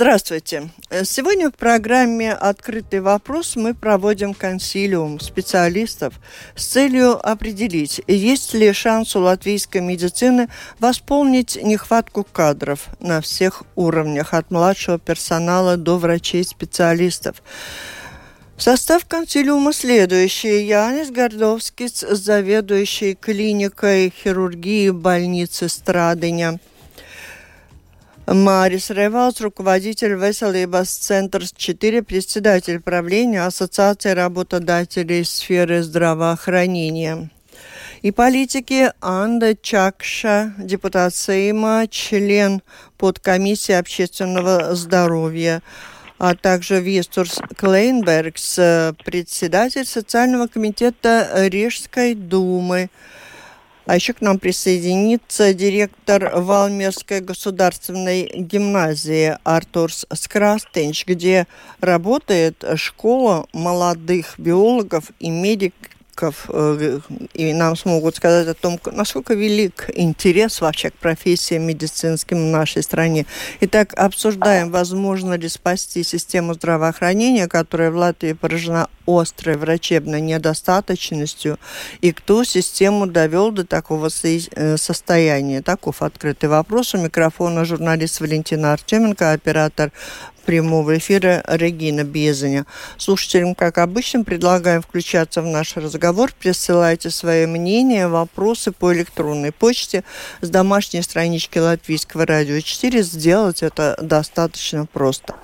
Здравствуйте. Сегодня в программе «Открытый вопрос» мы проводим консилиум специалистов с целью определить, есть ли шанс у латвийской медицины восполнить нехватку кадров на всех уровнях, от младшего персонала до врачей-специалистов. Состав консилиума следующий. Янис Гордовский, заведующий клиникой хирургии больницы Страдыня. Марис Ревалс, руководитель Веселибас Центр 4, председатель правления Ассоциации работодателей сферы здравоохранения. И политики Анда Чакша, депутат Сейма, член подкомиссии общественного здоровья а также Вестурс Клейнбергс, председатель социального комитета Рижской думы. А еще к нам присоединится директор Валмерской государственной гимназии Артурс Скрастенч, где работает школа молодых биологов и медиков сотрудников, э, и нам смогут сказать о том, насколько велик интерес вообще к профессиям медицинским в нашей стране. Итак, обсуждаем, возможно ли спасти систему здравоохранения, которая в Латвии поражена острой врачебной недостаточностью, и кто систему довел до такого э, состояния. Таков открытый вопрос. У микрофона журналист Валентина Артеменко, оператор прямого эфира Регина Безаня. Слушателям, как обычно, предлагаем включаться в наш разговор. Присылайте свои мнения, вопросы по электронной почте с домашней странички Латвийского радио 4. Сделать это достаточно просто.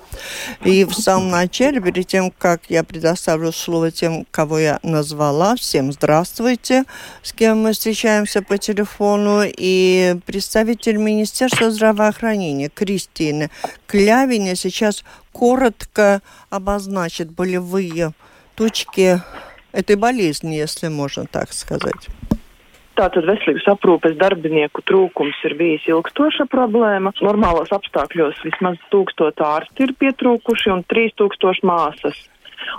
И в самом начале, перед тем, как я предоставлю слово тем, кого я назвала, всем здравствуйте, с кем мы встречаемся по телефону, и представитель Министерства здравоохранения Кристины Клявиня сейчас коротко обозначит болевые точки этой болезни, если можно так сказать. Tātad veselības aprūpes darbinieku trūkums ir bijis ilgstoša problēma. Normālos apstākļos vismaz tūkstot ārsti ir pietrūkuši un trīs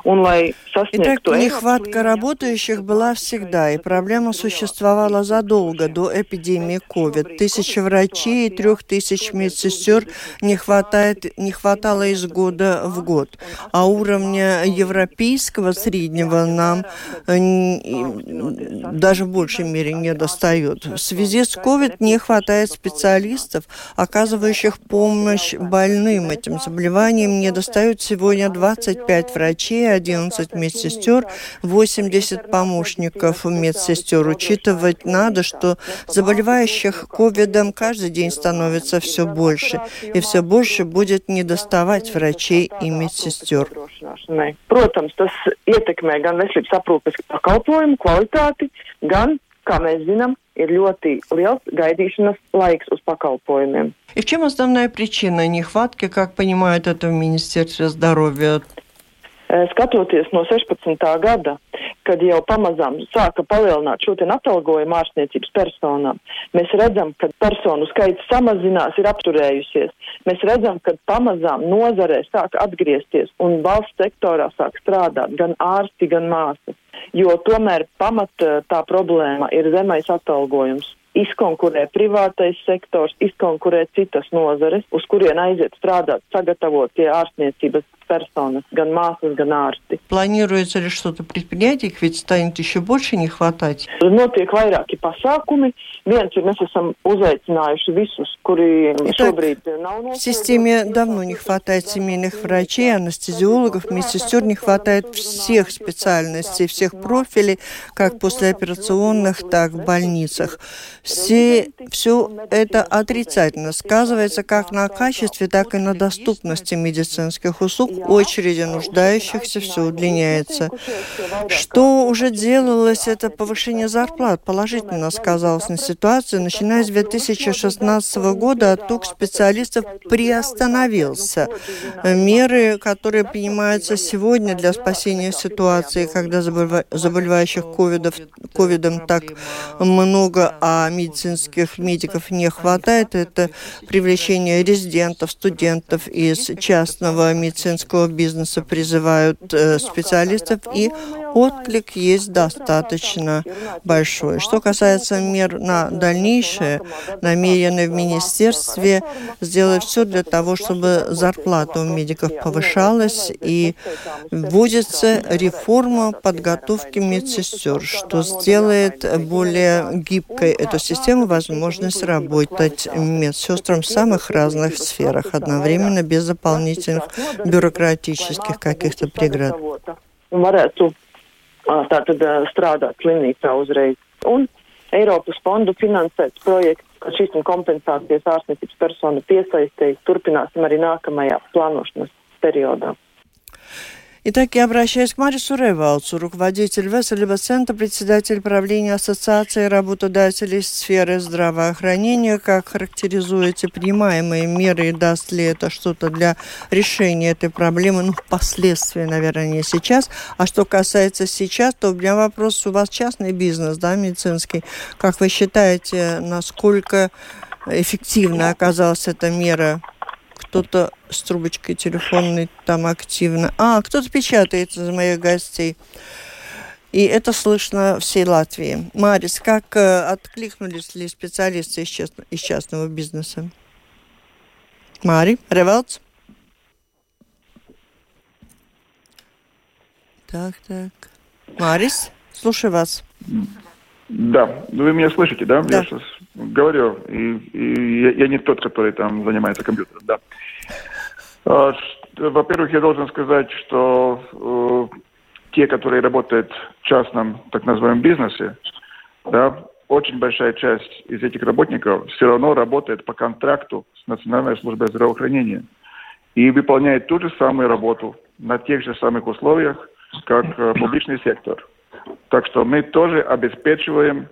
tūkstoši māsas. Итак, нехватка работающих была всегда, и проблема существовала задолго до эпидемии COVID. Тысячи врачей и трех тысяч медсестер не, хватает, не хватало из года в год. А уровня европейского среднего нам э, даже в большей мере не достает. В связи с COVID не хватает специалистов, оказывающих помощь больным этим заболеванием. Не достают сегодня 25 врачей врачей, 11 медсестер, 80 помощников медсестер. Учитывать надо, что заболевающих ковидом каждый день становится все больше, и все больше будет недоставать врачей и медсестер. Protams, tas ietekmē gan veselības aprūpes pakalpojumu kvalitāti, gan, kā mēs zinām, ir ļoti liels gaidīšanas laiks uz pakalpojumiem. И в чем основная причина нехватки, как понимают это в Министерстве здоровья? Eh, skatoties no 16. gada, kad jau pamazām sāka palielināt šo atalgojumu ārstniecības personām, mēs redzam, ka personu skaits samazinās, ir apturējusies. Mēs redzam, ka pamazām nozarē sāk atgriezties un valsts sektorā sāk strādāt gan ārsti, gan māsas, jo tomēr pamat eh, tā problēma ir zemais atalgojums izkonkurē privātais sektors, izkonkurē citas nozares, uz kurien aiziet strādāt sagatavotie ārstniecības personas, gan māsas, gan ārsti. Планируется ли что-то предпринять, их ведь станет еще больше не хватать? Notiek vairāki pasākumi. Viens ir, mēs esam uzaicinājuši visus, kuri šobrīd nav В системе давно не хватает семейных врачей, анестезиологов, медсестер, не хватает всех специальностей, всех профилей, как послеоперационных, так в больницах. Все, все это отрицательно сказывается как на качестве, так и на доступности медицинских услуг, очереди нуждающихся все удлиняется. Что уже делалось, это повышение зарплат положительно сказалось на ситуации. Начиная с 2016 года отток специалистов приостановился. Меры, которые принимаются сегодня для спасения ситуации, когда заболевающих ковидом так много, а медицинских медиков не хватает, это привлечение резидентов, студентов из частного медицинского бизнеса призывают э, специалистов, и отклик есть достаточно большой. Что касается мер на дальнейшее, намерены в министерстве сделать все для того, чтобы зарплата у медиков повышалась и вводится реформа подготовки медсестер, что сделает более гибкой эту систему возможность работать медсестрам в самых разных сферах одновременно без дополнительных бюрократических каких-то преград. Varētu tātad strādāt slimnīcā uzreiz. Un Eiropas fondu finansēts projekts, ka šīs kompensācijas ārstniecības personu piesaistīs, turpināsim arī nākamajā plānošanas periodā. Итак, я обращаюсь к Марису Ревалцу, руководитель Веселева центра, председатель правления Ассоциации работодателей сферы здравоохранения. Как характеризуете принимаемые меры и даст ли это что-то для решения этой проблемы, ну, впоследствии, наверное, не сейчас. А что касается сейчас, то у меня вопрос, у вас частный бизнес, да, медицинский. Как вы считаете, насколько эффективно оказалась эта мера кто-то с трубочкой телефонной там активно. А, кто-то печатает из моих гостей. И это слышно всей Латвии. Марис, как э, откликнулись ли специалисты из, част... из частного бизнеса? Мари, Ревелц? Так, так. Марис, слушаю вас. Да, вы меня слышите, да? Да. Я сейчас говорю, и, и я, я не тот, который там занимается компьютером, да. А, во-первых, я должен сказать, что э, те, которые работают в частном, так называемом бизнесе, да, очень большая часть из этих работников все равно работает по контракту с Национальной службой здравоохранения и выполняет ту же самую работу на тех же самых условиях, как э, публичный сектор. Так что мы тоже обеспечиваем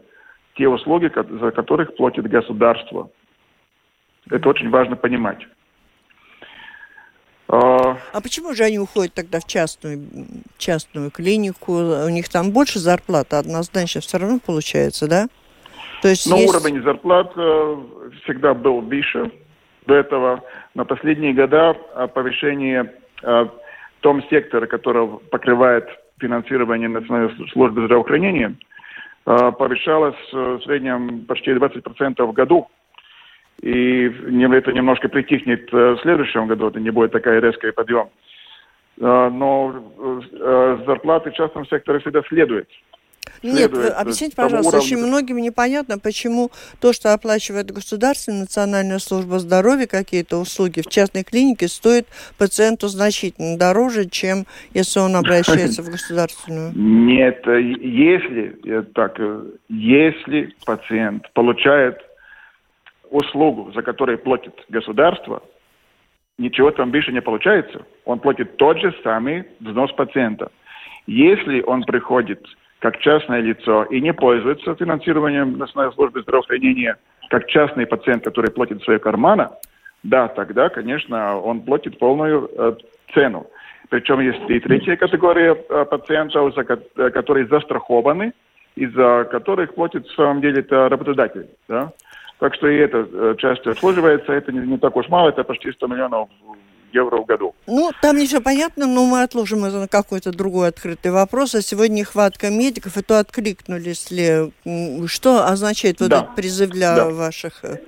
те услуги, за которых платит государство. Это очень важно понимать. А, а почему же они уходят тогда в частную, частную клинику? У них там больше зарплата однозначно все равно получается, да? То есть Но есть... уровень зарплат э, всегда был выше до этого. На последние года повышение э, в том секторе, который покрывает финансирование Национальной службы здравоохранения, э, повышалось в среднем почти 20% в году. И это немножко притихнет в следующем году, это не будет такая резкая подъем. Но зарплаты в частном секторе всегда следуют нет, вы объясните, пожалуйста, уровню. очень многим непонятно, почему то, что оплачивает государственная национальная служба здоровья, какие-то услуги в частной клинике, стоит пациенту значительно дороже, чем если он обращается в государственную. Нет, э, если э, так, э, если пациент получает услугу, за которую платит государство, ничего там больше не получается. Он платит тот же самый взнос пациента. Если он приходит как частное лицо и не пользуется финансированием Национальной службы здравоохранения, как частный пациент, который платит своего кармана, да, тогда, конечно, он платит полную э, цену. Причем есть и третья категория э, пациентов, за, э, которые застрахованы, и за которых платит, в самом деле, это работодатель. Да? Так что и эта э, часть обслуживается, это не, не так уж мало, это почти 100 миллионов евро в году. Ну, там не все понятно, но мы отложим это на какой-то другой открытый вопрос. А сегодня нехватка медиков, и то откликнулись ли? Что означает вот да. этот призыв для да. ваших э,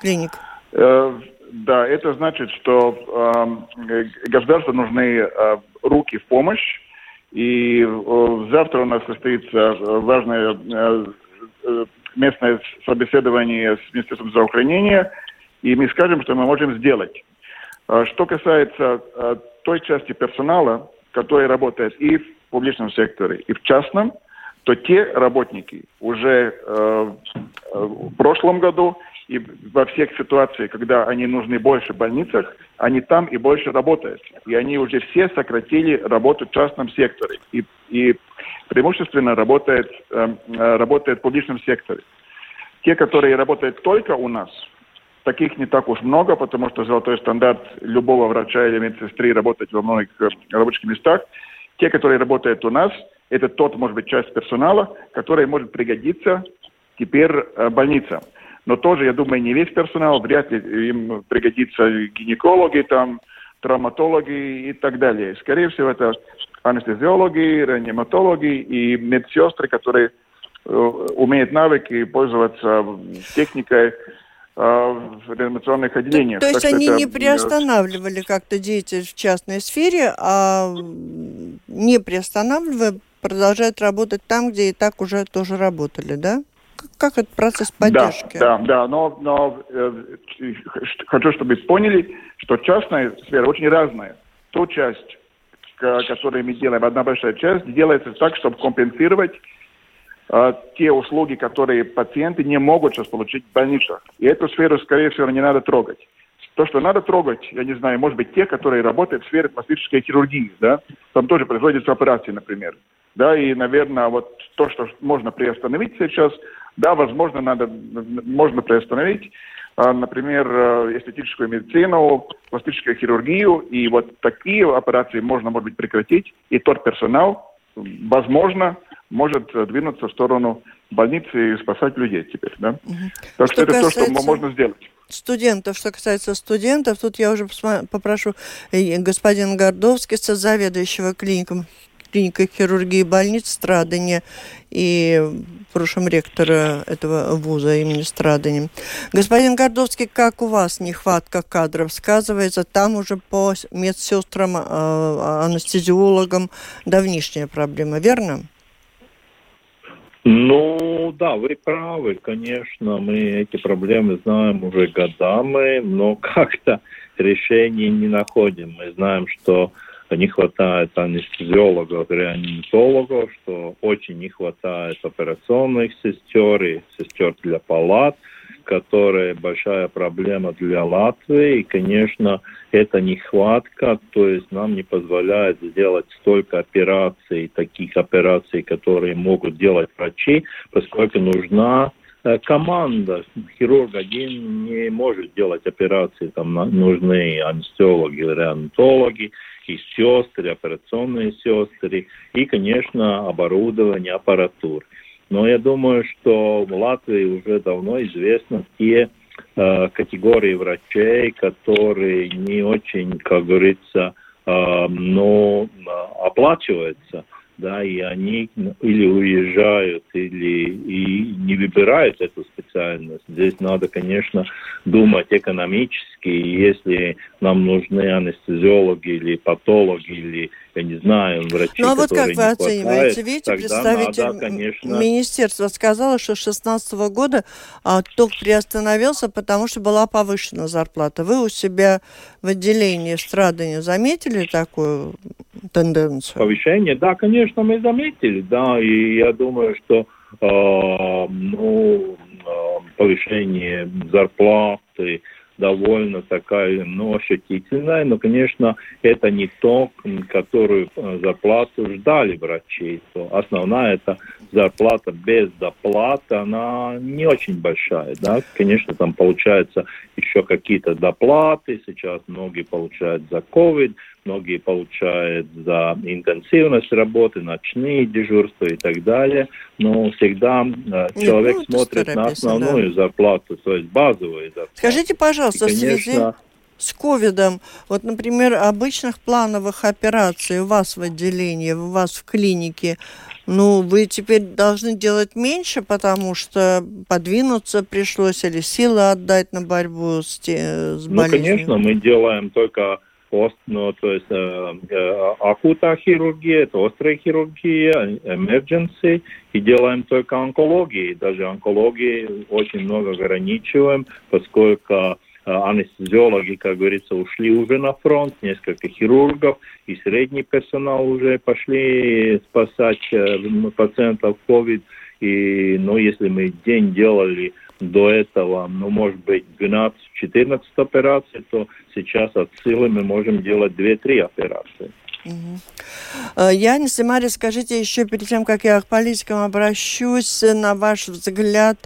клиник? Э, да, это значит, что э, государству нужны э, руки в помощь. И э, завтра у нас состоится важное э, э местное собеседование с Министерством здравоохранения, и мы скажем, что мы можем сделать. А что касается а, той части персонала, который работает и в публичном секторе, и в частном, то те работники уже э, в прошлом году и во всех ситуациях, когда они нужны больше в больницах, они там и больше работают. И они уже все сократили работу в частном секторе. И, и преимущественно работает, э, работает в публичном секторе. Те, которые работают только у нас, таких не так уж много, потому что золотой стандарт любого врача или медсестры работать во многих э, рабочих местах. Те, которые работают у нас, это тот, может быть, часть персонала, который может пригодиться теперь э, больницам. Но тоже, я думаю, не весь персонал, вряд ли им пригодится гинекологи, там, травматологи и так далее. Скорее всего, это анестезиологи, реаниматологи и медсестры, которые э, умеют навыки пользоваться техникой в реанимационных отделениях. То, то есть они не приостанавливали как-то деятельность в частной сфере, а не приостанавливая продолжают работать там, где и так уже тоже работали, да? как этот процесс поддержки? Да, да, да, но, но э, хочу, чтобы вы поняли, что частная сфера очень разная. Ту часть, которую мы делаем, одна большая часть, делается так, чтобы компенсировать э, те услуги, которые пациенты не могут сейчас получить в больницах. И эту сферу, скорее всего, не надо трогать. То, что надо трогать, я не знаю, может быть, те, которые работают в сфере пластической хирургии, да, там тоже производятся операции, например. Да, и, наверное, вот то, что можно приостановить сейчас, да, возможно, надо, можно приостановить, а, например, э, эстетическую медицину, пластическую хирургию, и вот такие операции можно, может быть, прекратить, и тот персонал, возможно, может двинуться в сторону больницы и спасать людей теперь, да. Угу. Так что, что это то, что можно сделать студентов. Что касается студентов, тут я уже попрошу э, господина Гордовский, заведующего клиником клиника хирургии больниц Страдания и в прошлом ректора этого вуза имени Страдания. Господин Гордовский, как у вас нехватка кадров сказывается? Там уже по медсестрам, а, анестезиологам давнишняя проблема, верно? Ну, да, вы правы, конечно, мы эти проблемы знаем уже годами, но как-то решений не находим. Мы знаем, что не хватает анестезиологов, реаниматологов, что очень не хватает операционных сестер и сестер для палат, которая большая проблема для Латвии. И, конечно, эта нехватка, то есть нам не позволяет сделать столько операций, таких операций, которые могут делать врачи, поскольку нужна э, команда. Хирург один не может делать операции, там нужны анестезиологи, реаниматологи, и сестры, операционные сестры, и, конечно, оборудование, аппаратура. Но я думаю, что в Латвии уже давно известны те э, категории врачей, которые не очень, как говорится, э, но оплачиваются да, и они или уезжают, или и не выбирают эту специальность. Здесь надо, конечно, думать экономически. Если нам нужны анестезиологи или патологи, или я не знаю, врачи, Ну а вот как вы оцениваете? Видите, представитель надо, конечно... министерства сказал, что с 2016 года а, ток приостановился, потому что была повышена зарплата. Вы у себя в отделении страдания заметили такую тенденцию? Повышение, да, конечно, мы заметили, да, и я думаю, что э, ну, э, повышение зарплаты, довольно такая, ну, ощутительная, но, конечно, это не то, которую э, зарплату ждали врачи. То основная это зарплата без доплаты, она не очень большая, да, конечно, там получается еще какие-то доплаты, сейчас многие получают за COVID, многие получают за интенсивность работы, ночные дежурства и так далее, но всегда э, Нет, человек ну, смотрит на основную да. зарплату, то есть базовую зарплату. Скажите, пожалуйста, и, конечно, в связи с ковидом, вот, например, обычных плановых операций у вас в отделении, у вас в клинике, ну, вы теперь должны делать меньше, потому что подвинуться пришлось или силы отдать на борьбу с, те, с болезнью? Ну, конечно, мы делаем только пост, ну, то есть э, э, акутная хирургия, это острая хирургия, emergency, и делаем только онкологии. Даже онкологии очень много ограничиваем, поскольку э, анестезиологи, как говорится, ушли уже на фронт, несколько хирургов и средний персонал уже пошли спасать э, пациентов COVID. И, ну, если мы день делали до этого, ну, может быть, 12-14 операций, то сейчас от силы мы можем делать 2-3 операции. Угу. Янис и Мария, скажите еще перед тем, как я к политикам обращусь, на ваш взгляд,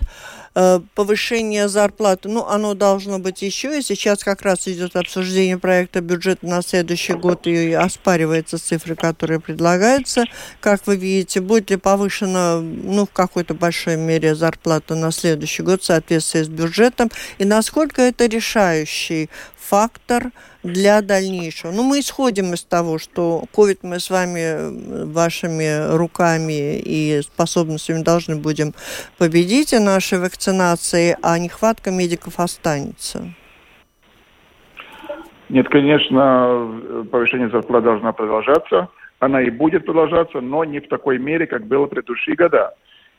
повышение зарплаты, ну, оно должно быть еще, и сейчас как раз идет обсуждение проекта бюджета на следующий год, и оспариваются цифры, которые предлагаются. Как вы видите, будет ли повышена, ну, в какой-то большой мере зарплата на следующий год в соответствии с бюджетом, и насколько это решающий фактор для дальнейшего. Ну, мы исходим из того, что COVID мы с вами, вашими руками и способностями должны будем победить и нашей вакцинации, а нехватка медиков останется. Нет, конечно, повышение зарплат должна продолжаться. Она и будет продолжаться, но не в такой мере, как было в предыдущие года.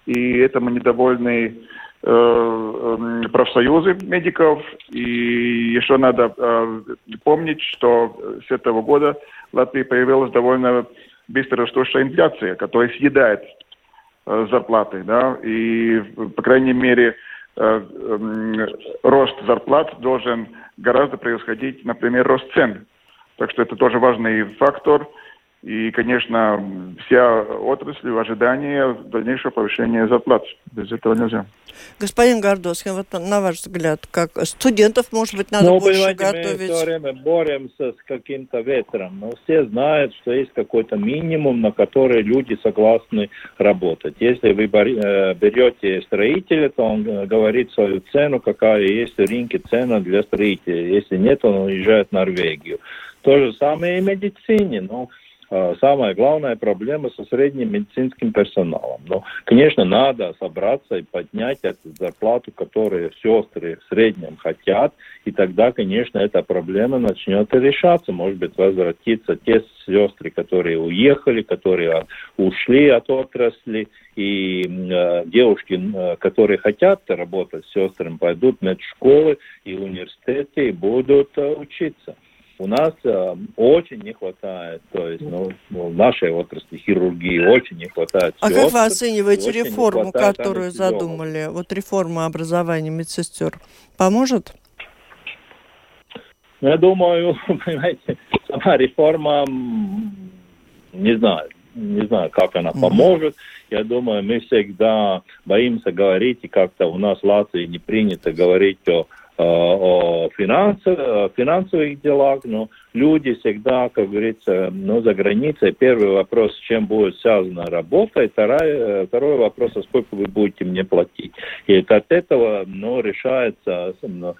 И этому недовольны Э, профсоюзы медиков. И еще надо э, помнить, что с этого года в Латвии появилась довольно быстро растущая инфляция, которая съедает э, зарплаты. Да? И, по крайней мере, рост зарплат должен гораздо превосходить, например, рост цен. Так что это тоже важный фактор – и, конечно, вся отрасль в ожидании дальнейшего повышения зарплат. Без этого нельзя. Господин Гордовский, вот на ваш взгляд, как студентов, может быть, надо ну, больше готовить? Мы все время боремся с каким-то ветром, но все знают, что есть какой-то минимум, на который люди согласны работать. Если вы э, берете строителя, то он э, говорит свою цену, какая есть в рынке цена для строителя. Если нет, он уезжает в Норвегию. То же самое и в медицине. Ну, а, самая главная проблема со средним медицинским персоналом. Но, конечно, надо собраться и поднять эту зарплату, которую сестры в среднем хотят, и тогда, конечно, эта проблема начнет решаться. Может быть, возвратиться те сестры, которые уехали, которые ушли от отрасли, и э, девушки, э, которые хотят работать с сестрами, пойдут в медшколы и университеты и будут э, учиться у нас э, очень не хватает, то есть ну, в нашей отрасли хирургии очень не хватает. А как вы оцениваете реформу, которую задумали? Вот реформа образования медсестер поможет? Ну, я думаю, понимаете, сама реформа, не знаю, не знаю, как она поможет. Я думаю, мы всегда боимся говорить, и как-то у нас в Латвии не принято говорить о о финансовых, финансовых делах, но люди всегда, как говорится, ну, за границей. Первый вопрос, с чем будет связана работа, и второй, э, второй вопрос, а сколько вы будете мне платить. И от этого ну, решается, ну,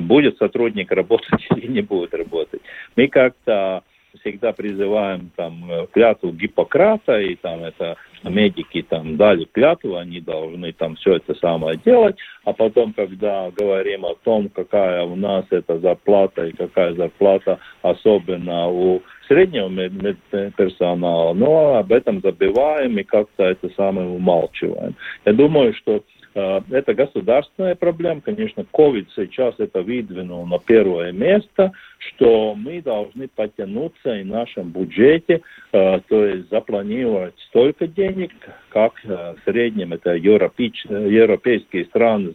будет сотрудник работать или не будет работать. Мы как-то всегда призываем там э, клятву Гиппократа, и там это медики там дали клятву, они должны там все это самое делать, а потом, когда говорим о том, какая у нас эта зарплата и какая зарплата особенно у среднего медперсонала, но об этом забиваем и как-то это самое умалчиваем. Я думаю, что это государственная проблема. Конечно, COVID сейчас это выдвинул на первое место, что мы должны потянуться и в нашем бюджете, э, то есть запланировать столько денег, как э, в среднем это европейские страны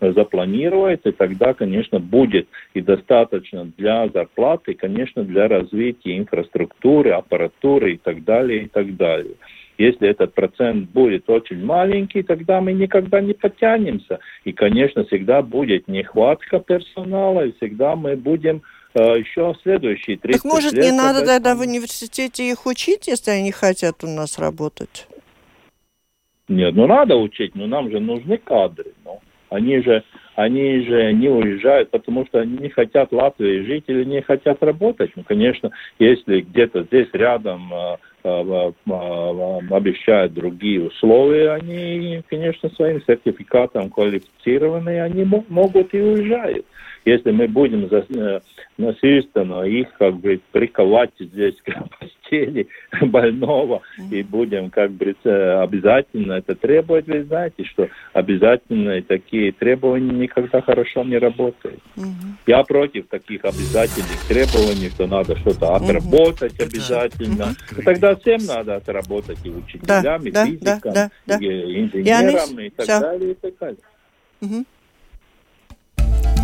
запланируют, и тогда, конечно, будет и достаточно для зарплаты, и, конечно, для развития инфраструктуры, аппаратуры и так далее, и так далее. Если этот процент будет очень маленький, тогда мы никогда не потянемся. И, конечно, всегда будет нехватка персонала, и всегда мы будем э, еще следующие 30 Так может, лет не надо этом... тогда в университете их учить, если они хотят у нас работать? Нет, ну надо учить, но нам же нужны кадры. Ну. Они же, они же не уезжают, потому что они не хотят Латвии жить или не хотят работать. Ну, конечно, если где-то здесь рядом э, обещают другие условия, они, конечно, своим сертификатом квалифицированные, они могут и уезжают. Если мы будем за, э, насильственно их как бы приковать здесь к постели больного и будем как бы обязательно это требовать, вы знаете, что обязательно такие требования никогда хорошо не работают. Угу. Я против таких обязательных требований, что надо что-то отработать угу. обязательно. Угу. Тогда всем надо отработать и учителям, да, и да, физикам, да, да, и инженерам, и, и так Все. далее, и так далее. Угу.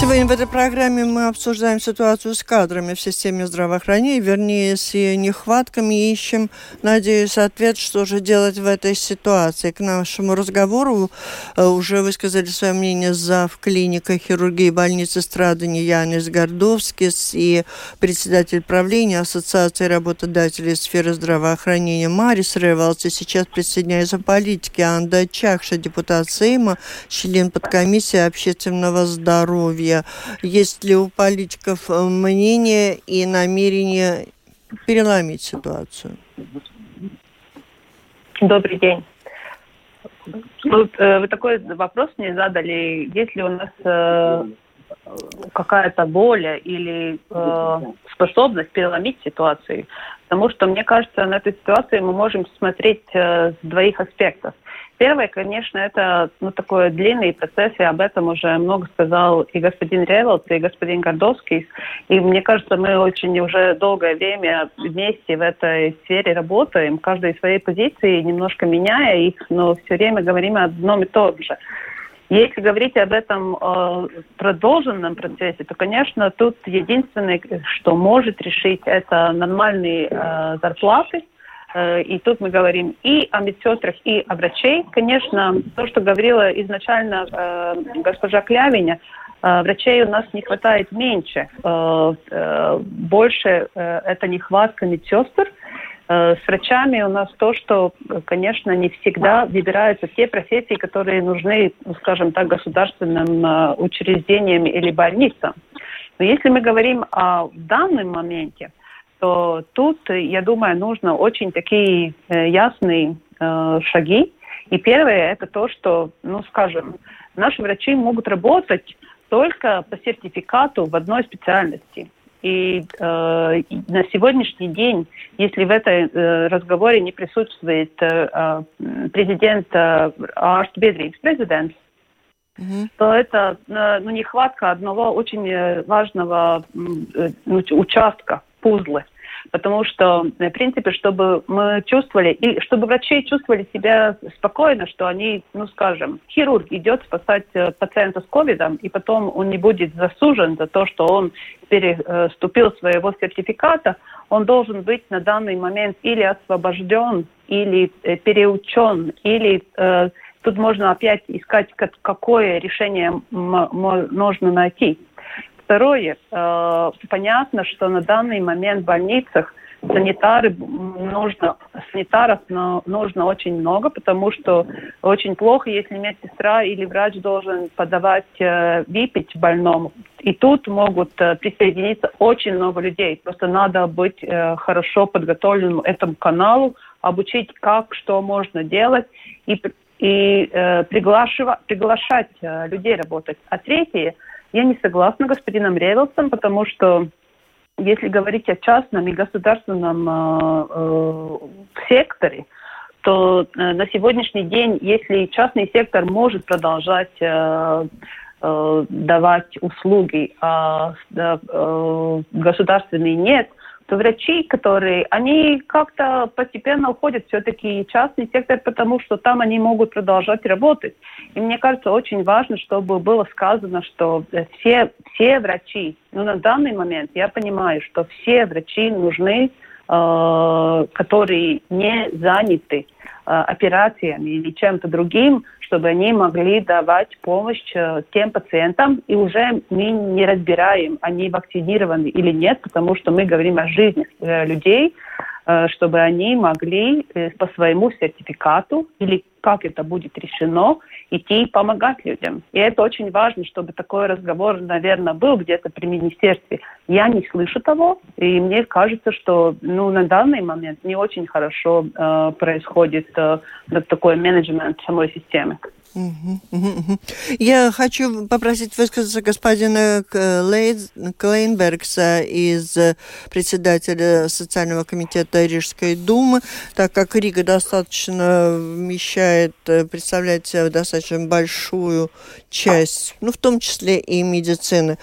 Сегодня в этой программе мы обсуждаем ситуацию с кадрами в системе здравоохранения, вернее, с ее нехватками, ищем, надеюсь, ответ, что же делать в этой ситуации. К нашему разговору э, уже высказали свое мнение зав. клиника хирургии больницы Страдиня Янис Гардовскис и председатель правления Ассоциации работодателей сферы здравоохранения Марис Ревалдс. И сейчас присоединяется политики Анда Чакша, депутат Сейма, член подкомиссии общественного здоровья здоровья. Есть ли у политиков э, мнение и намерение переломить ситуацию? Добрый день. Вот, э, вы такой вопрос мне задали. Есть ли у нас э, какая-то воля или э, способность переломить ситуацию? Потому что, мне кажется, на эту ситуацию мы можем смотреть э, с двоих аспектов. Первое, конечно, это ну, такой длинный процесс, и об этом уже много сказал и господин Ревелт, и господин Гордовский. И мне кажется, мы очень уже долгое время вместе в этой сфере работаем, каждой своей позиции, немножко меняя их, но все время говорим о одном и том же. Если говорить об этом э, продолженном процессе, то, конечно, тут единственное, что может решить, это нормальные э, зарплаты, и тут мы говорим и о медсестрах, и о врачей. Конечно, то, что говорила изначально э, госпожа Клявиня, э, врачей у нас не хватает меньше. Больше это нехватка медсестр. С врачами у нас то, что, конечно, не всегда выбираются те профессии, которые нужны, ну, скажем так, государственным учреждениям или больницам. Но если мы говорим о данном моменте, то тут, я думаю, нужно очень такие э, ясные э, шаги. И первое это то, что, ну, скажем, наши врачи могут работать только по сертификату в одной специальности. И э, на сегодняшний день, если в этом э, разговоре не присутствует э, президент э, Ārstu президент, mm-hmm. то это э, ну, нехватка одного очень э, важного э, участка пузлы. Потому что, в принципе, чтобы мы чувствовали, и чтобы врачи чувствовали себя спокойно, что они, ну, скажем, хирург идет спасать э, пациента с ковидом, и потом он не будет засужен за то, что он переступил своего сертификата, он должен быть на данный момент или освобожден, или э, переучен, или э, тут можно опять искать, какое решение можно найти. Второе, э, понятно, что на данный момент в больницах санитары нужно, санитаров нужно очень много, потому что очень плохо, если медсестра или врач должен подавать э, выпить больному. И тут могут э, присоединиться очень много людей. Просто надо быть э, хорошо подготовленным этому каналу, обучить, как, что можно делать и, и э, приглашивать, приглашать э, людей работать. А третье – я не согласна господином Ревелсом, потому что если говорить о частном и государственном э, э, секторе, то э, на сегодняшний день, если частный сектор может продолжать э, э, давать услуги, а э, государственный нет, то врачи, которые, они как-то постепенно уходят все-таки в частный сектор, потому что там они могут продолжать работать. И мне кажется, очень важно, чтобы было сказано, что все, все врачи, ну на данный момент я понимаю, что все врачи нужны, э, которые не заняты э, операциями или чем-то другим, чтобы они могли давать помощь э, тем пациентам. И уже мы не разбираем, они вакцинированы или нет, потому что мы говорим о жизни людей. Э, чтобы они могли э, по своему сертификату или как это будет решено, идти и помогать людям. И это очень важно, чтобы такой разговор, наверное, был где-то при министерстве. Я не слышу того, и мне кажется, что ну, на данный момент не очень хорошо э, происходит э, такой менеджмент самой системы. Я хочу попросить высказаться господина Клейнбергса из председателя социального комитета Рижской думы, так как Рига достаточно вмещает, представляет себя достаточно большую часть, ну, в том числе и медицины.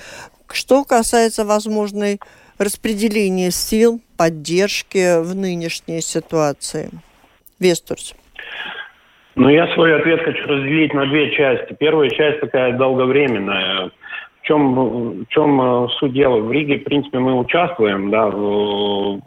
Что касается возможной распределения сил, поддержки в нынешней ситуации. Вестурс. Ну, я свой ответ хочу разделить на две части. Первая часть такая долговременная. В чем, в чем э, суть дела? В Риге, в принципе, мы участвуем да, в, в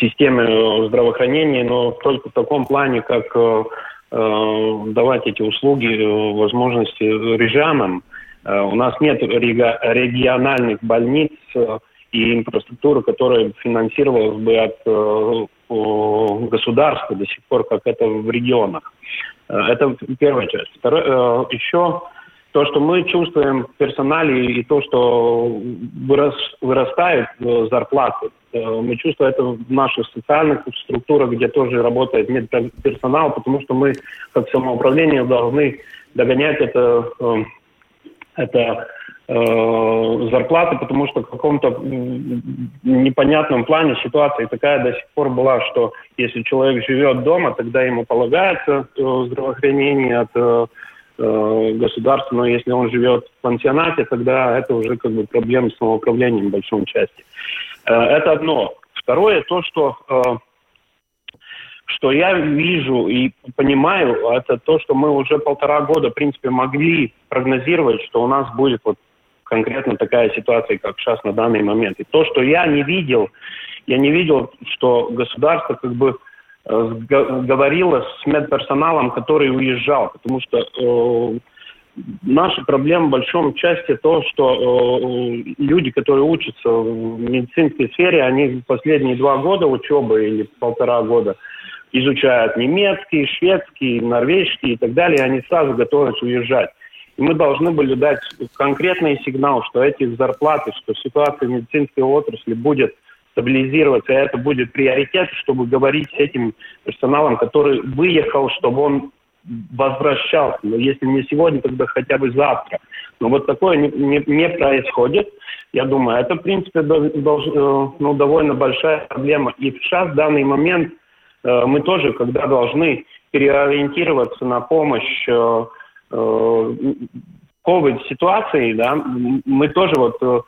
системе здравоохранения, но только в таком плане, как э, э давать эти услуги, э, возможности рижанам. У нас нет региональных больниц и инфраструктуры, которая финансировалась бы от государства до сих пор, как это в регионах. Э, это первая часть. Второе, э, еще то, что мы чувствуем в персонале и то, что вырос, вырастают э, зарплаты. Мы чувствуем это в наших социальных структурах, где тоже работает медперсонал, потому что мы, как самоуправление, должны догонять это, это Э, зарплаты, потому что в каком-то непонятном плане ситуация такая до сих пор была, что если человек живет дома, тогда ему полагается э, здравоохранение от э, государства, но если он живет в пансионате, тогда это уже как бы проблема с самоуправлением в большом части. Это одно. Второе, то, что что я вижу и понимаю, это то, что мы уже полтора года, в принципе, могли прогнозировать, что у нас будет вот конкретно такая ситуация, как сейчас на данный момент. И то, что я не видел, я не видел, что государство как бы э, говорило с медперсоналом, который уезжал, потому что э, наша проблема в большом части то, что э, люди, которые учатся в медицинской сфере, они последние два года учебы или полтора года изучают немецкий, шведский, норвежский и так далее, и они сразу готовятся уезжать мы должны были дать конкретный сигнал, что эти зарплаты, что ситуация в медицинской отрасли будет стабилизироваться, и это будет приоритет, чтобы говорить с этим персоналом, который выехал, чтобы он возвращался. Но если не сегодня, тогда хотя бы завтра. Но вот такое не, не, не происходит. Я думаю, это, в принципе, долж, э, ну, довольно большая проблема. И сейчас, в данный момент, мы тоже, когда должны переориентироваться на помощь э, COVID-ситуации, да, мы тоже вот э,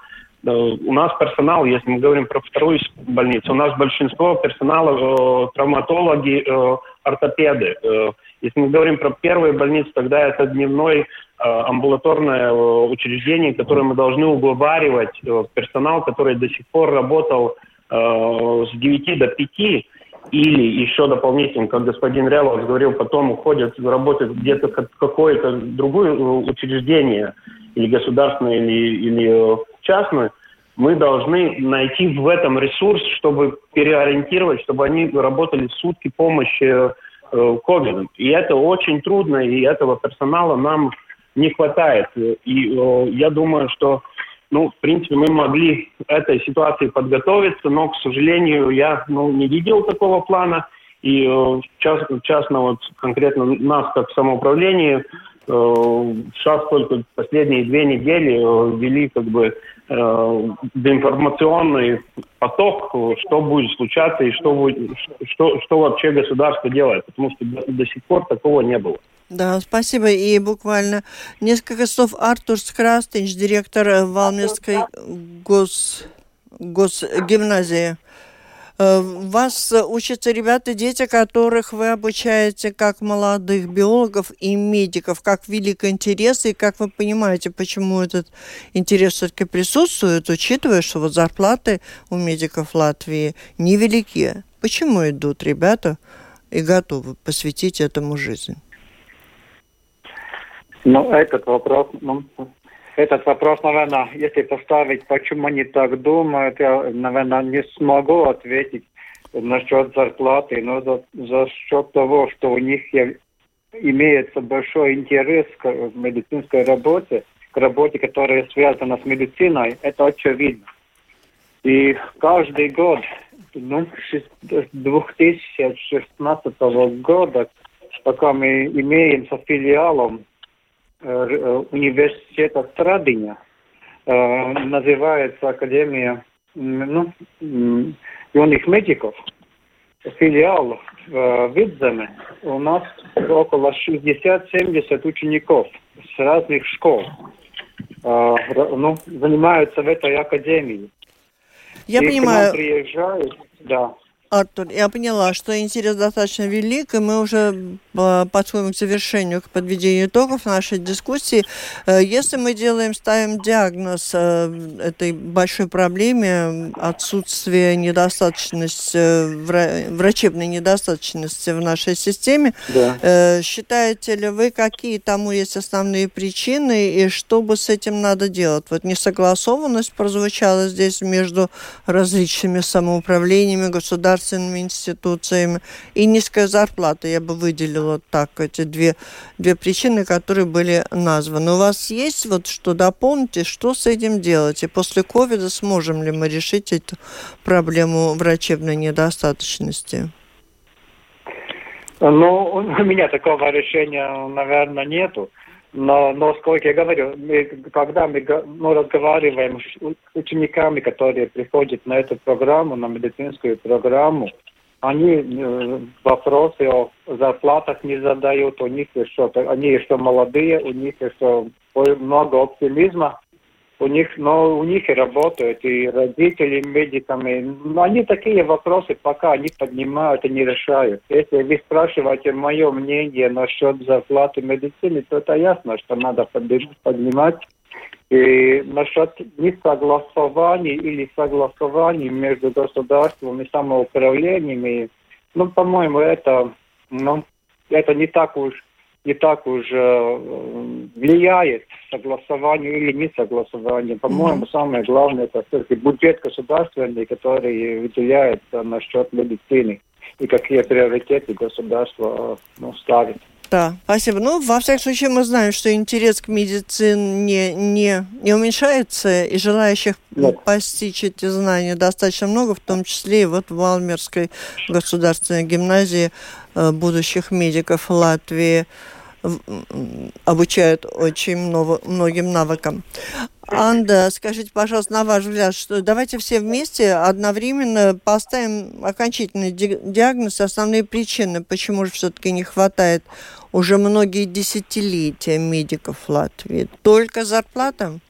э, у нас персонал, если мы говорим про вторую больницу, у нас большинство персонала э, травматологи, э, ортопеды. Э, если мы говорим про первую больницу, тогда это дневной э, амбулаторное э, учреждение, которое мы должны уговаривать э, персонал, который до сих пор работал э, с 9 до 5, или еще дополнительно, как господин Рялов говорил, потом уходят, работают где-то какое-то другое э, учреждение, или государственное, или, или э, частное, мы должны найти в этом ресурс, чтобы переориентировать, чтобы они работали сутки помощи э, ковидом. И это очень трудно, и этого персонала нам не хватает. И я думаю, что ну, в принципе, мы могли этой ситуации подготовиться, но, к сожалению, я ну, не видел такого плана. И э, частно, частно вот конкретно нас, как самоуправление, э, сейчас только последние две недели э, ввели как бы э, информационный поток, что будет случаться и что, будет, что, что вообще государство делает, потому что до, до сих пор такого не было. Да, спасибо. И буквально несколько слов Артур Скрастинч, директор Валмирской гос... госгимназии. Э, вас учатся ребята, дети, которых вы обучаете как молодых биологов и медиков, как велик интерес, и как вы понимаете, почему этот интерес все-таки присутствует, учитывая, что вот зарплаты у медиков Латвии невелики. Почему идут ребята и готовы посвятить этому жизнь? Ну, этот вопрос, ну, этот вопрос, наверное, если поставить, почему они так думают, я, наверное, не смогу ответить. насчет зарплаты, но за, за счет того, что у них имеется большой интерес к медицинской работе, к работе, которая связана с медициной, это очевидно. И каждый год, ну, с 2016 года, пока мы имеем со филиалом э, э университета Страдиня, э, называется Академия ну, юных медиков, филиал э, Видземе, у нас около 60-70 учеников с разных школ э, ну, занимаются в этой академии. Я и понимаю. приезжают, да. Артур, я поняла, что интерес достаточно велик, и мы уже э, подходим к завершению, к подведению итогов нашей дискуссии. Э, если мы делаем, ставим диагноз э, этой большой проблеме отсутствия недостаточности, врачебной недостаточности в нашей системе, да. считаете ли вы, какие тому есть основные причины, и что бы с этим надо делать? Вот несогласованность прозвучала здесь между различными самоуправлениями, государствами, государственными институциями и низкая зарплата. Я бы выделила так эти две, две причины, которые были названы. У вас есть вот что дополните, что с этим делать? И после ковида сможем ли мы решить эту проблему врачебной недостаточности? Ну, у меня такого решения, наверное, нету. Но, но сколько я говорю, мы, когда мы ну, разговариваем с учениками, которые приходят на эту программу, на медицинскую программу, они э, вопросы о зарплатах не задают, у них еще, они еще молодые, у них еще много оптимизма у них, но у них и работают, и родители медиками. Но они такие вопросы пока не поднимают и не решают. Если вы спрашиваете мое мнение насчет зарплаты медицины, то это ясно, что надо поднимать. И насчет несогласований или согласований между государством и самоуправлениями, ну, по-моему, это, ну, это не так уж не так уж э, влияет согласование или не согласование. По-моему, mm-hmm. самое главное это все-таки бюджет государственный, который выделяется насчет медицины и какие приоритеты государство ну, ставит. Да, спасибо. Ну, во всяком случае, мы знаем, что интерес к медицине не, не уменьшается, и желающих Нет. постичь эти знания достаточно много, в том числе и вот в Валмерской государственной гимназии э, будущих медиков Латвии обучают очень много, многим навыкам. Анда, скажите, пожалуйста, на ваш взгляд, что давайте все вместе одновременно поставим окончательный диагноз, основные причины, почему же все-таки не хватает уже многие десятилетия медиков в Латвии. Только зарплата?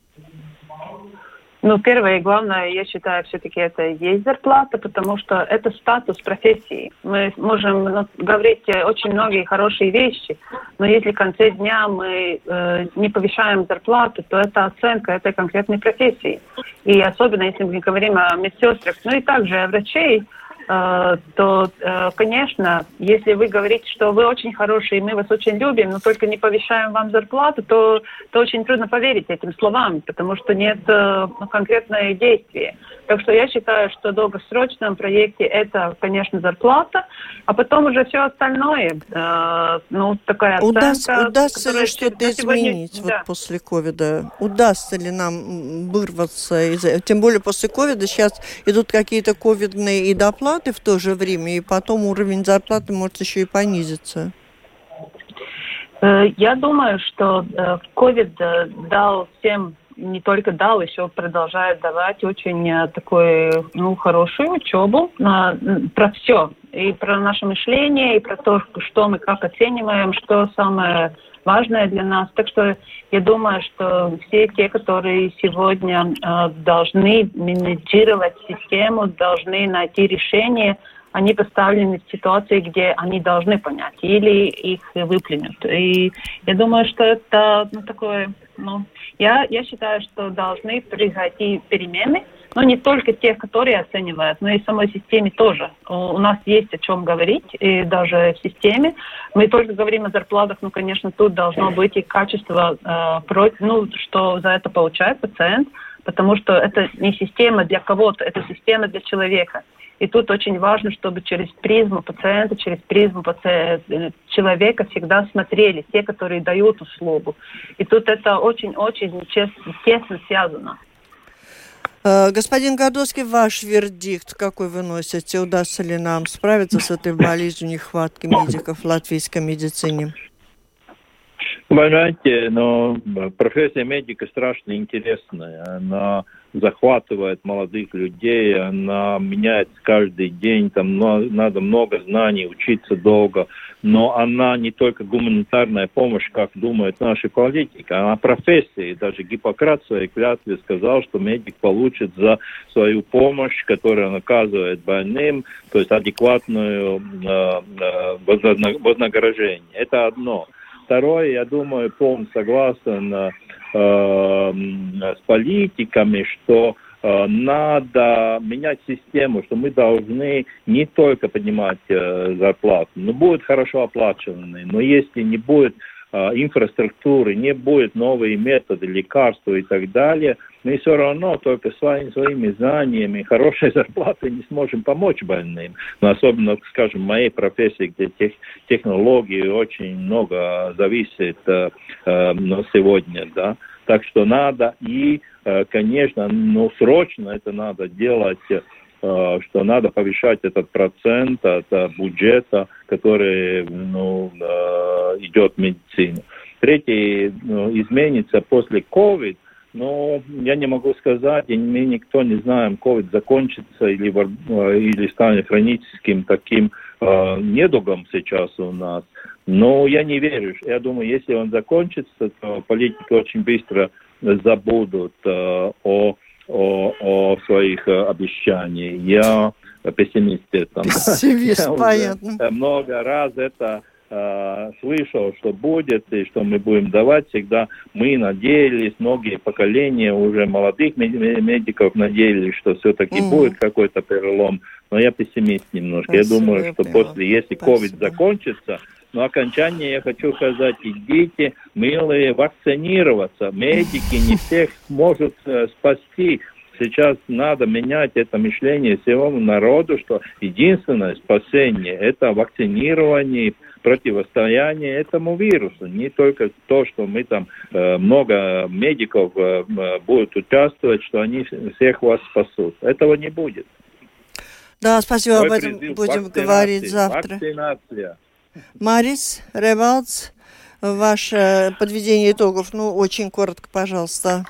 Ну, первое и главное, я считаю, все-таки это есть зарплата, потому что это статус профессии. Мы можем ну, говорить очень многие хорошие вещи, но если в конце дня мы э, не повышаем зарплату, то это оценка этой конкретной профессии. И особенно, если мы говорим о медсестрах, ну и также о врачей, то, э, конечно, если вы говорите, что вы очень хорошие, мы вас очень любим, но только не повышаем вам зарплату, то, то очень трудно поверить этим словам, потому что нет э, ну, конкретного действия. Так что я считаю, что в долгосрочном проекте это, конечно, зарплата, а потом уже все остальное, ну, такая оценка. Удастся ли что-то изменить да. вот после ковида? Удастся ли нам вырваться из... Тем более после ковида сейчас идут какие-то ковидные и доплаты, в то же время, и потом уровень зарплаты может еще и понизиться? Э, я думаю, что COVID э, дал всем не только дал, еще продолжает давать очень э, такую ну, хорошую учебу на, про все. И про наше мышление, и про то, что мы как оцениваем, что самое важное для нас. Так что я думаю, что все те, которые сегодня э, должны менеджировать систему, должны найти решение, они поставлены в ситуации, где они должны понять, или их выплюнут. И я думаю, что это ну, такое, ну, я, я считаю, что должны произойти перемены, но не только тех, которые оценивают, но и в самой системе тоже. У нас есть о чем говорить, и даже в системе. Мы только говорим о зарплатах, но, конечно, тут должно быть и качество, э, ну, что за это получает пациент, потому что это не система для кого-то, это система для человека. И тут очень важно, чтобы через призму пациента, через призму пациента, человека всегда смотрели те, которые дают услугу. И тут это очень-очень тесно связано. Э, господин Гордовский, ваш вердикт какой вы носите? Удастся ли нам справиться с этой болезнью нехватки медиков в латвийской медицине? Вы знаете, но профессия медика страшно интересная. Она захватывает молодых людей, она меняется каждый день, там надо много знаний, учиться долго, но она не только гуманитарная помощь, как думают наши политики, она профессия, и даже Гиппократ в своей клятве сказал, что медик получит за свою помощь, которую он оказывает больным, то есть адекватную э, э, вознаграждение. Это одно. Второе, я думаю, полностью согласен э, с политиками, что э, надо менять систему, что мы должны не только поднимать э, зарплату, но будут хорошо оплачиванные, но если не будет инфраструктуры, не будет новые методы, лекарства и так далее – мы все равно только своими, своими знаниями, хорошей зарплатой не сможем помочь больным. Но особенно, скажем, в моей профессии, где тех, технологии очень много зависит э, э, но сегодня, да. Так что надо и, э, конечно, ну, срочно это надо делать э, что надо повышать этот процент от э, бюджета, который ну, э, идет в медицину. Третий ну, изменится после COVID, но я не могу сказать, и мы никто не знаем, COVID закончится или, э, или станет хроническим таким э, недугом сейчас у нас. Но я не верю. Я думаю, если он закончится, то политики очень быстро забудут э, о, о, о своих э, обещаниях. Я пессимист. Пессимист, понятно. Много раз это э, слышал, что будет и что мы будем давать, всегда мы надеялись, многие поколения уже молодых медиков надеялись, что все-таки mm. будет какой-то перелом. Но я пессимист немножко. Спасибо, я думаю, что после, если COVID закончится, но окончание я хочу сказать, идите, милые, вакцинироваться. Медики не всех могут э, спасти. Сейчас надо менять это мышление всего народу, что единственное спасение – это вакцинирование, противостояние этому вирусу. Не только то, что мы там э, много медиков э, э будут участвовать, что они всех вас спасут. Этого не будет. Да, спасибо, Мой об этом будем говорить завтра. Вакцинация. Марис Ревалдс, ваше подведение итогов, ну, очень коротко, пожалуйста.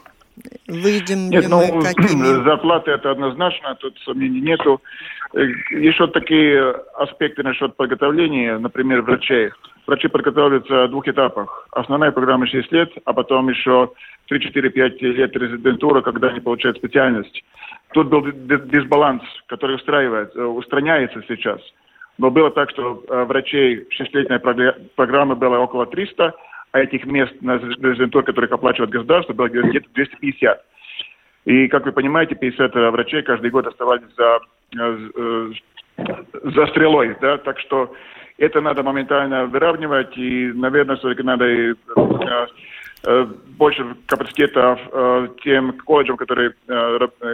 Выйдем Нет, ли ну, мы какими? зарплаты это однозначно, тут сомнений нету. Э, еще такие аспекты насчет подготовления, например, врачей. Врачи подготавливаются в двух этапах. Основная программа 6 лет, а потом еще 3-4-5 лет резидентура, когда они получают специальность. Тут был дисбаланс, который устраивает, э, устраняется сейчас. Но было так, что э, врачей шестилетней программы было около 300, а этих мест на резидентуре, которых оплачивает государство, было где-то 250. И, как вы понимаете, 50 врачей каждый год оставались за, э, за стрелой. Да? Так что это надо моментально выравнивать, и, наверное, все-таки надо и, э, э, больше капацитета тем колледжам, которые,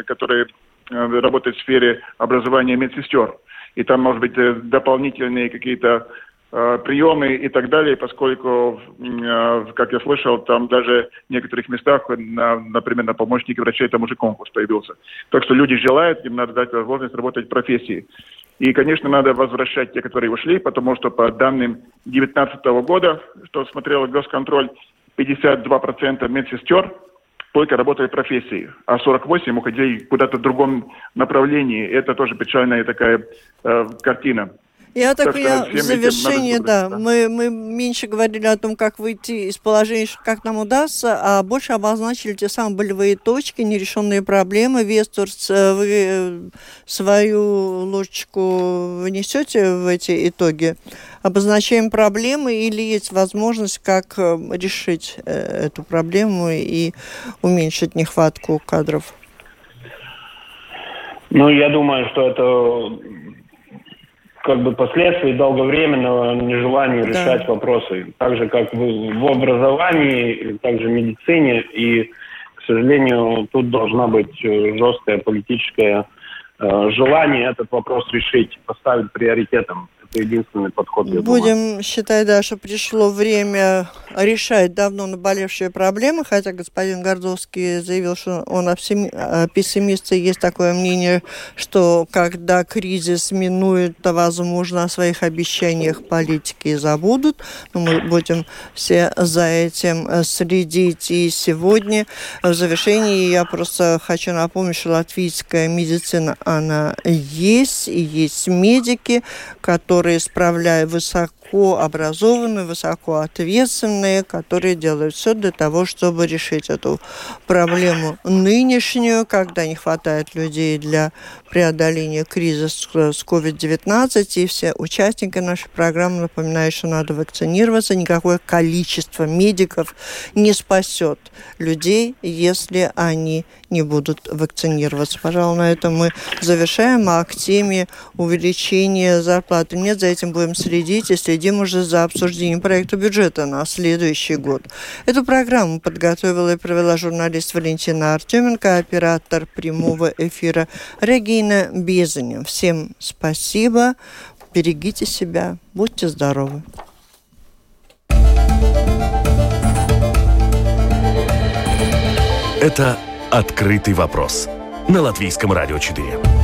которые работают в сфере образования медсестер. И там, может быть, дополнительные какие-то Э, приемы и так далее, поскольку, э, как я слышал, там даже в некоторых местах, на, например, на помощники врачей, там уже конкурс появился. Так что люди желают, им надо дать возможность работать в профессии. И, конечно, надо возвращать те, которые ушли, потому что по данным 2019 года, что смотрел госконтроль, 52% медсестер только работали в профессии, а 48 уходили куда-то в другом направлении. Это тоже печальная такая э, картина. Я так, я в завершение, да, мы, мы меньше говорили о том, как выйти из положения, как нам удастся, а больше обозначили те самые болевые точки, нерешенные проблемы. Весторс, э, вы э, свою ложечку внесете в эти итоги? Обозначаем проблемы или есть возможность, как э, решить эту проблему и уменьшить нехватку кадров? Ну, я думаю, что это как бы последствий долговременного нежелания да. решать вопросы. Так же, как в, в образовании, также в медицине. И, к сожалению, тут должна быть э, жесткая политическая желание этот вопрос решить, поставить приоритетом это единственный подход. Я Будем думаю. считать, да, что пришло время решать давно наболевшие проблемы, хотя господин Гордовский заявил, что он пессимист, и есть такое мнение, что когда кризис минует, то, возможно, о своих обещаниях политики забудут. Но мы будем все за этим следить. И сегодня в завершении я просто хочу напомнить, что латвийская медицина, она есть, и есть медики, которые которые справляют высоко образованные, высоко ответственные, которые делают все для того, чтобы решить эту проблему нынешнюю, когда не хватает людей для преодоления кризиса с COVID-19. И все участники нашей программы напоминают, что надо вакцинироваться. Никакое количество медиков не спасет людей, если они не будут вакцинироваться. Пожалуй, на этом мы завершаем. А к теме увеличения зарплаты нет, за этим будем следить и следим уже за обсуждением проекта бюджета на следующий год. Эту программу подготовила и провела журналист Валентина Артеменко, оператор прямого эфира Регина Безанин. Всем спасибо, берегите себя, будьте здоровы. Это «Открытый вопрос» на Латвийском радио 4.